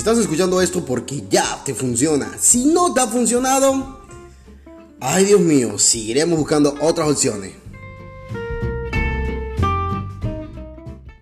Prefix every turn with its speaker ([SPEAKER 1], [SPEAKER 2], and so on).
[SPEAKER 1] Si estás escuchando esto porque ya te funciona. Si no te ha funcionado, ay Dios mío, seguiremos buscando otras opciones.